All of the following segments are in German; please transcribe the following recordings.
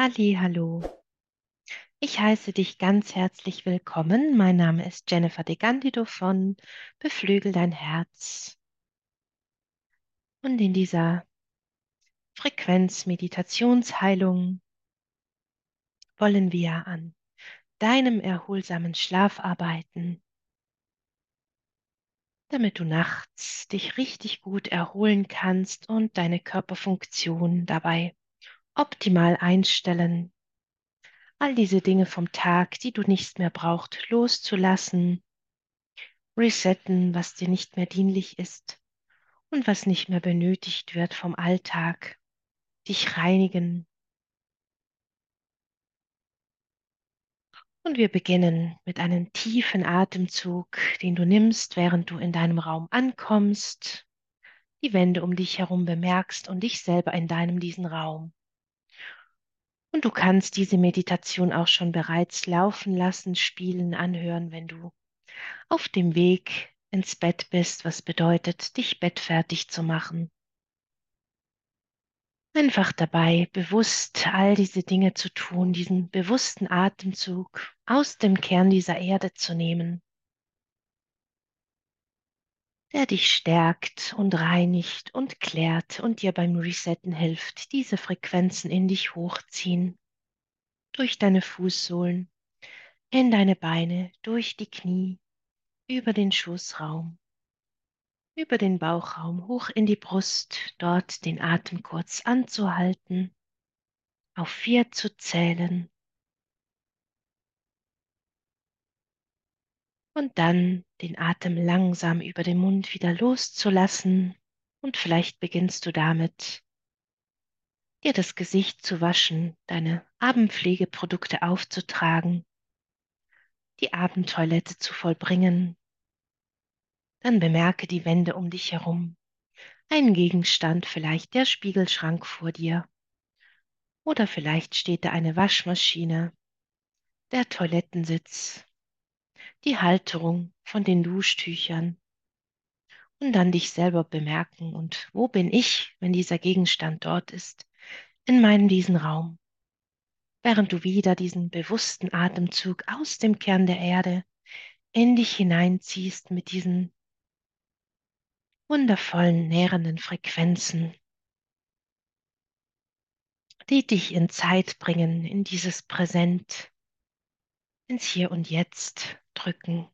Halli, hallo. Ich heiße dich ganz herzlich willkommen. Mein Name ist Jennifer De Gandido von Beflügel dein Herz. Und in dieser Frequenz-Meditationsheilung wollen wir an deinem erholsamen Schlaf arbeiten, damit du nachts dich richtig gut erholen kannst und deine Körperfunktion dabei optimal einstellen all diese Dinge vom Tag, die du nicht mehr brauchst, loszulassen, resetten, was dir nicht mehr dienlich ist und was nicht mehr benötigt wird vom Alltag, dich reinigen. Und wir beginnen mit einem tiefen Atemzug, den du nimmst, während du in deinem Raum ankommst, die Wände um dich herum bemerkst und dich selber in deinem diesen Raum. Und du kannst diese Meditation auch schon bereits laufen lassen, spielen, anhören, wenn du auf dem Weg ins Bett bist, was bedeutet, dich bettfertig zu machen. Einfach dabei, bewusst all diese Dinge zu tun, diesen bewussten Atemzug aus dem Kern dieser Erde zu nehmen, der dich stärkt und reinigt und klärt und dir beim Resetten hilft, diese Frequenzen in dich hochziehen, durch deine Fußsohlen, in deine Beine, durch die Knie, über den Schoßraum, über den Bauchraum, hoch in die Brust, dort den Atem kurz anzuhalten, auf vier zu zählen und dann den Atem langsam über den Mund wieder loszulassen und vielleicht beginnst du damit, dir das Gesicht zu waschen, deine Abendpflegeprodukte aufzutragen, die Abendtoilette zu vollbringen. Dann bemerke die Wände um dich herum, ein Gegenstand, vielleicht der Spiegelschrank vor dir. Oder vielleicht steht da eine Waschmaschine, der Toilettensitz, die Halterung von den Duschtüchern. Und dann dich selber bemerken und wo bin ich, wenn dieser Gegenstand dort ist, in meinem diesen Raum. Während du wieder diesen bewussten Atemzug aus dem Kern der Erde in dich hineinziehst mit diesen wundervollen, nährenden Frequenzen, die dich in Zeit bringen, in dieses Präsent, ins Hier und Jetzt drücken.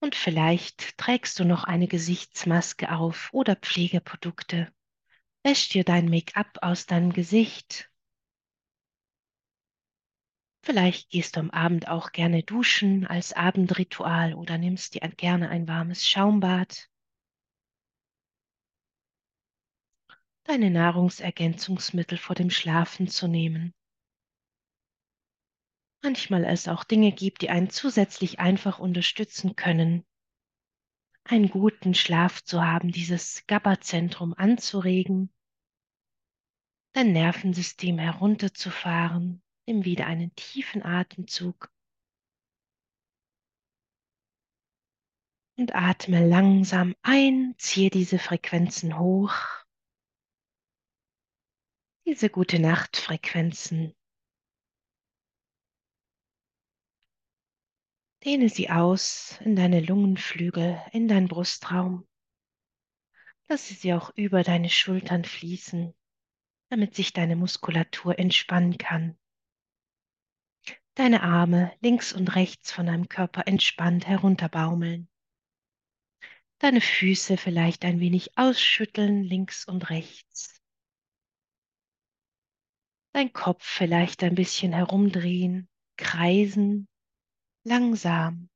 Und vielleicht trägst du noch eine Gesichtsmaske auf oder Pflegeprodukte. Wäsch dir dein Make-up aus deinem Gesicht. Vielleicht gehst du am Abend auch gerne duschen als Abendritual oder nimmst dir gerne ein warmes Schaumbad. Deine Nahrungsergänzungsmittel vor dem Schlafen zu nehmen. Manchmal es auch Dinge gibt, die einen zusätzlich einfach unterstützen können, einen guten Schlaf zu haben, dieses GABA-Zentrum anzuregen, dein Nervensystem herunterzufahren, nimm wieder einen tiefen Atemzug. Und atme langsam ein, ziehe diese Frequenzen hoch, diese gute Nachtfrequenzen. Dehne sie aus in deine Lungenflügel, in deinen Brustraum. Lasse sie auch über deine Schultern fließen, damit sich deine Muskulatur entspannen kann. Deine Arme links und rechts von deinem Körper entspannt herunterbaumeln. Deine Füße vielleicht ein wenig ausschütteln links und rechts. Dein Kopf vielleicht ein bisschen herumdrehen, kreisen langsam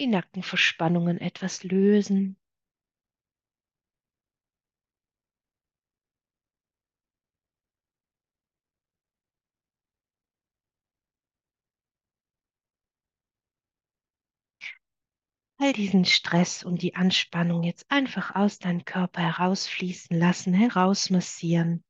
die Nackenverspannungen etwas lösen. All diesen Stress und die Anspannung jetzt einfach aus deinem Körper herausfließen lassen, herausmassieren.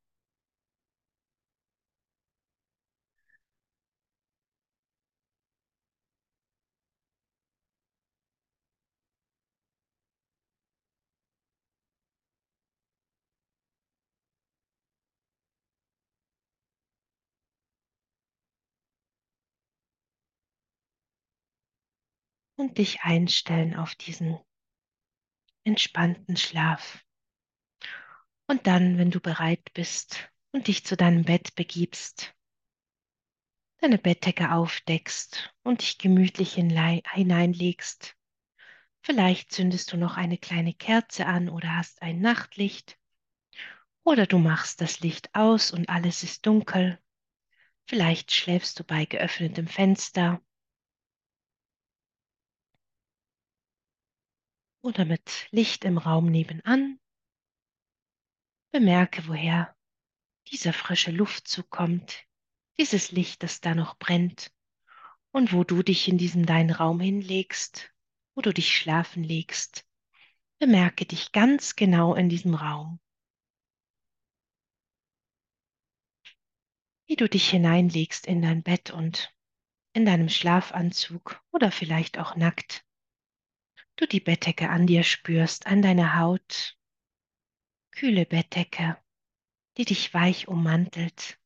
Und dich einstellen auf diesen entspannten Schlaf. Und dann, wenn du bereit bist und dich zu deinem Bett begibst, deine Bettdecke aufdeckst und dich gemütlich hineinlegst. Vielleicht zündest du noch eine kleine Kerze an oder hast ein Nachtlicht. Oder du machst das Licht aus und alles ist dunkel. Vielleicht schläfst du bei geöffnetem Fenster oder mit Licht im Raum nebenan. Bemerke, woher dieser frische Luftzug kommt, dieses Licht, das da noch brennt und wo du dich in diesem deinen Raum hinlegst, wo du dich schlafen legst. Bemerke dich ganz genau in diesem Raum. Wie du dich hineinlegst in dein Bett und in deinem Schlafanzug oder vielleicht auch nackt. Du die Bettdecke an dir spürst, an deiner Haut. Kühle Bettdecke, die dich weich ummantelt.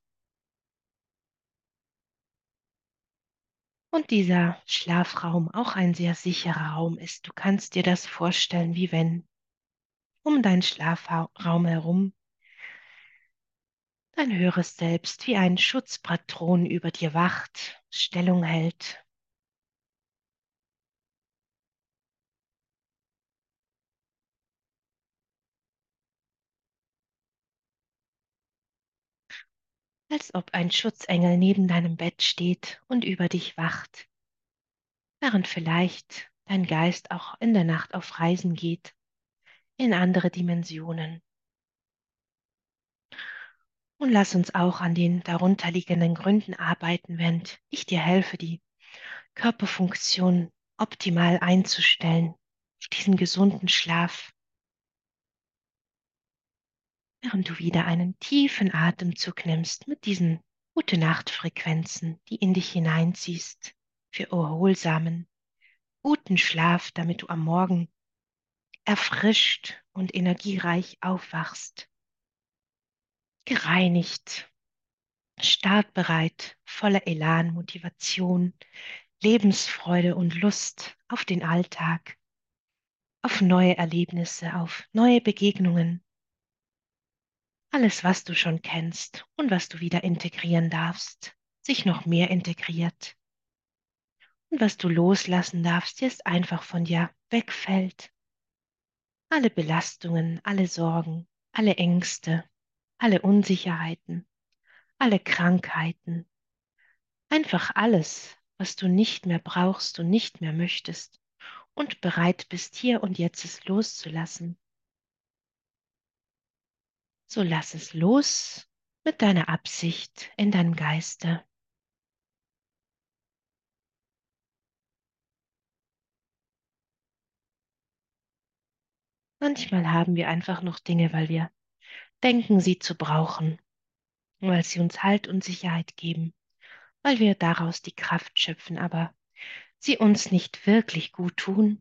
Und dieser Schlafraum auch ein sehr sicherer Raum ist. Du kannst dir das vorstellen, wie wenn um deinen Schlafraum herum dein höheres Selbst wie ein Schutzpatron über dir wacht, Stellung hält. Als ob ein Schutzengel neben deinem Bett steht und über dich wacht, während vielleicht dein Geist auch in der Nacht auf Reisen geht, in andere Dimensionen. Und lass uns auch an den darunterliegenden Gründen arbeiten, während ich dir helfe, die Körperfunktion optimal einzustellen, diesen gesunden Schlaf. Während du wieder einen tiefen Atemzug nimmst mit diesen gute Nachtfrequenzen, die in dich hineinziehst, für erholsamen, guten Schlaf, damit du am Morgen erfrischt und energiereich aufwachst gereinigt, startbereit, voller Elan, Motivation, Lebensfreude und Lust auf den Alltag, auf neue Erlebnisse, auf neue Begegnungen. Alles, was du schon kennst und was du wieder integrieren darfst, sich noch mehr integriert. Und was du loslassen darfst, jetzt einfach von dir wegfällt. Alle Belastungen, alle Sorgen, alle Ängste, alle Unsicherheiten, alle Krankheiten, einfach alles, was du nicht mehr brauchst und nicht mehr möchtest und bereit bist, hier und jetzt es loszulassen. So lass es los mit deiner Absicht in deinem Geiste. Manchmal haben wir einfach noch Dinge, weil wir denken sie zu brauchen, weil sie uns Halt und Sicherheit geben, weil wir daraus die Kraft schöpfen, aber sie uns nicht wirklich gut tun.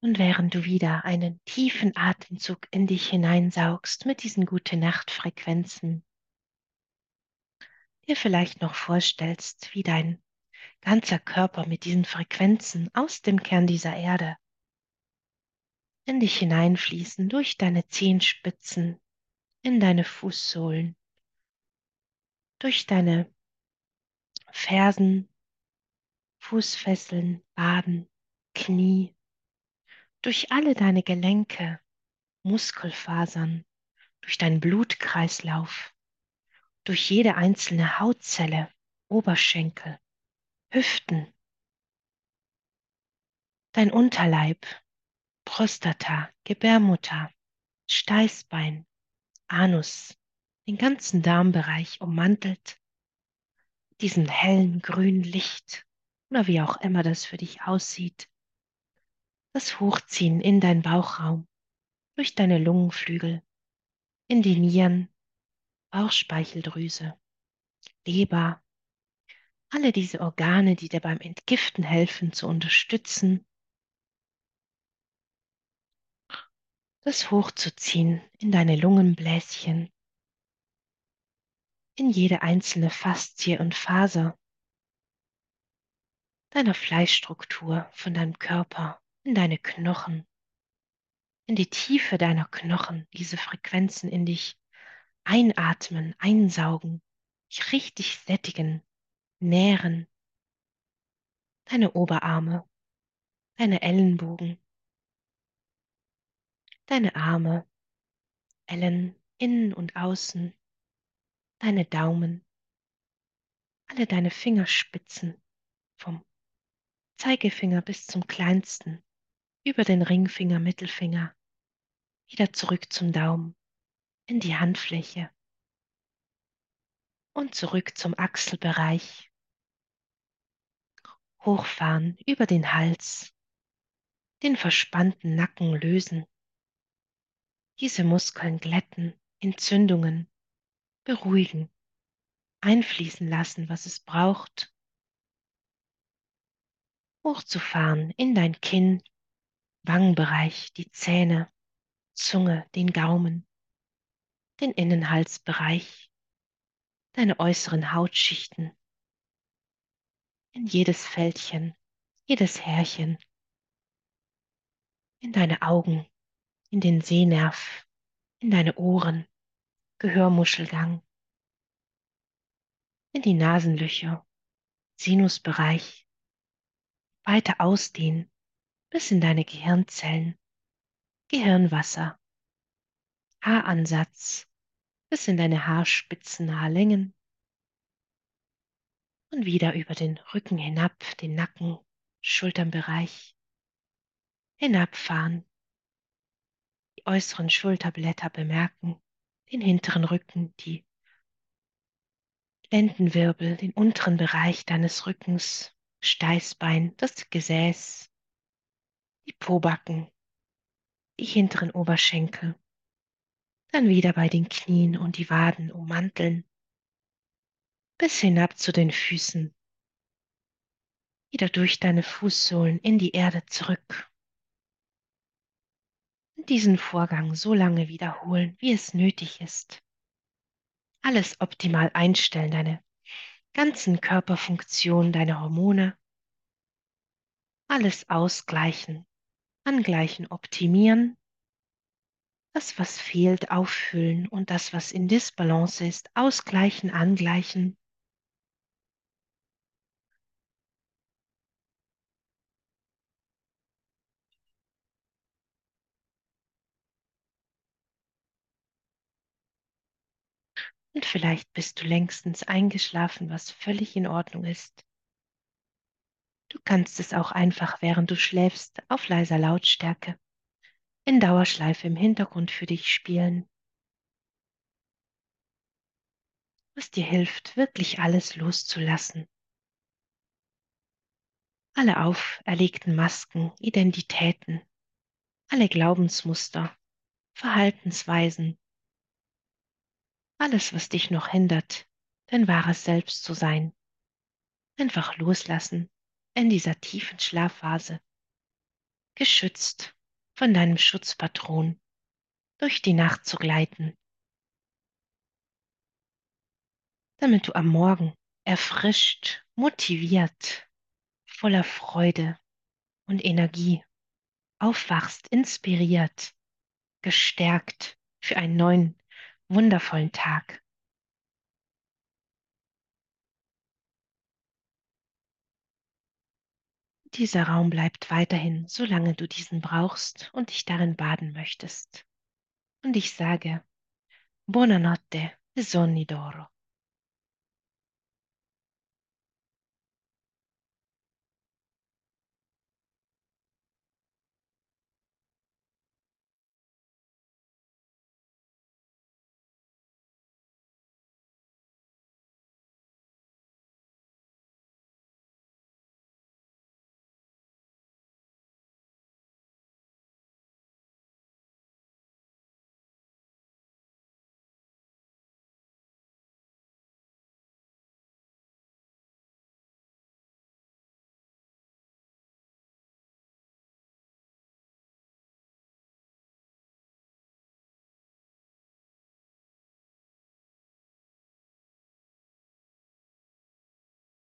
Und während du wieder einen tiefen Atemzug in dich hineinsaugst mit diesen gute Nacht-Frequenzen, dir vielleicht noch vorstellst, wie dein ganzer Körper mit diesen Frequenzen aus dem Kern dieser Erde in dich hineinfließen, durch deine Zehenspitzen, in deine Fußsohlen, durch deine Fersen, Fußfesseln, Baden, Knie, durch alle deine Gelenke, Muskelfasern, durch deinen Blutkreislauf, durch jede einzelne Hautzelle, Oberschenkel, Hüften, dein Unterleib, Prostata, Gebärmutter, Steißbein, Anus, den ganzen Darmbereich ummantelt, diesen hellen grünen Licht oder wie auch immer das für dich aussieht, das Hochziehen in deinen Bauchraum, durch deine Lungenflügel, in die Nieren, Bauchspeicheldrüse, Leber, alle diese Organe, die dir beim Entgiften helfen, zu unterstützen, das hochzuziehen in deine Lungenbläschen, in jede einzelne Faszie und Faser deiner Fleischstruktur von deinem Körper, in deine Knochen, in die Tiefe deiner Knochen, diese Frequenzen in dich einatmen, einsaugen, dich richtig sättigen, nähren, deine Oberarme, deine Ellenbogen, deine Arme, Ellen innen und außen, deine Daumen, alle deine Fingerspitzen vom Zeigefinger bis zum kleinsten, über den Ringfinger, Mittelfinger, wieder zurück zum Daumen, in die Handfläche und zurück zum Achselbereich, hochfahren über den Hals, den verspannten Nacken lösen, diese Muskeln glätten, Entzündungen beruhigen, einfließen lassen, was es braucht, hochzufahren in dein Kinn, Wangenbereich, die Zähne, Zunge, den Gaumen, den Innenhalsbereich, deine äußeren Hautschichten, in jedes Fältchen, jedes Härchen, in deine Augen, in den Sehnerv, in deine Ohren, Gehörmuschelgang, in die Nasenlöcher, Sinusbereich, weiter ausdehnen bis in deine Gehirnzellen, Gehirnwasser, Haaransatz. Bis in deine Haarspitzen, Haarlängen. Und wieder über den Rücken hinab, den Nacken, Schulternbereich, hinabfahren. Die äußeren Schulterblätter bemerken, den hinteren Rücken, die Lendenwirbel, den unteren Bereich deines Rückens, Steißbein, das Gesäß, die Pobacken, die hinteren Oberschenkel, dann wieder bei den Knien und die Waden ummanteln, bis hinab zu den Füßen, wieder durch deine Fußsohlen in die Erde zurück. Diesen Vorgang so lange wiederholen, wie es nötig ist. Alles optimal einstellen, deine ganzen Körperfunktionen, deine Hormone. Alles ausgleichen, angleichen, optimieren. Das, was fehlt, auffüllen und das, was in Disbalance ist, ausgleichen, angleichen. Und vielleicht bist du längstens eingeschlafen, was völlig in Ordnung ist. Du kannst es auch einfach, während du schläfst, auf leiser Lautstärke in Dauerschleife im Hintergrund für dich spielen. Was dir hilft, wirklich alles loszulassen. Alle auferlegten Masken, Identitäten, alle Glaubensmuster, Verhaltensweisen, alles, was dich noch hindert, dein wahres Selbst zu sein. Einfach loslassen in dieser tiefen Schlafphase, geschützt von deinem Schutzpatron, durch die Nacht zu gleiten, damit du am Morgen erfrischt, motiviert, voller Freude und Energie aufwachst, inspiriert, gestärkt für einen neuen wundervollen Tag. Dieser Raum bleibt weiterhin, solange du diesen brauchst und dich darin baden möchtest. Und ich sage, Buonanotte, e sonni d'oro.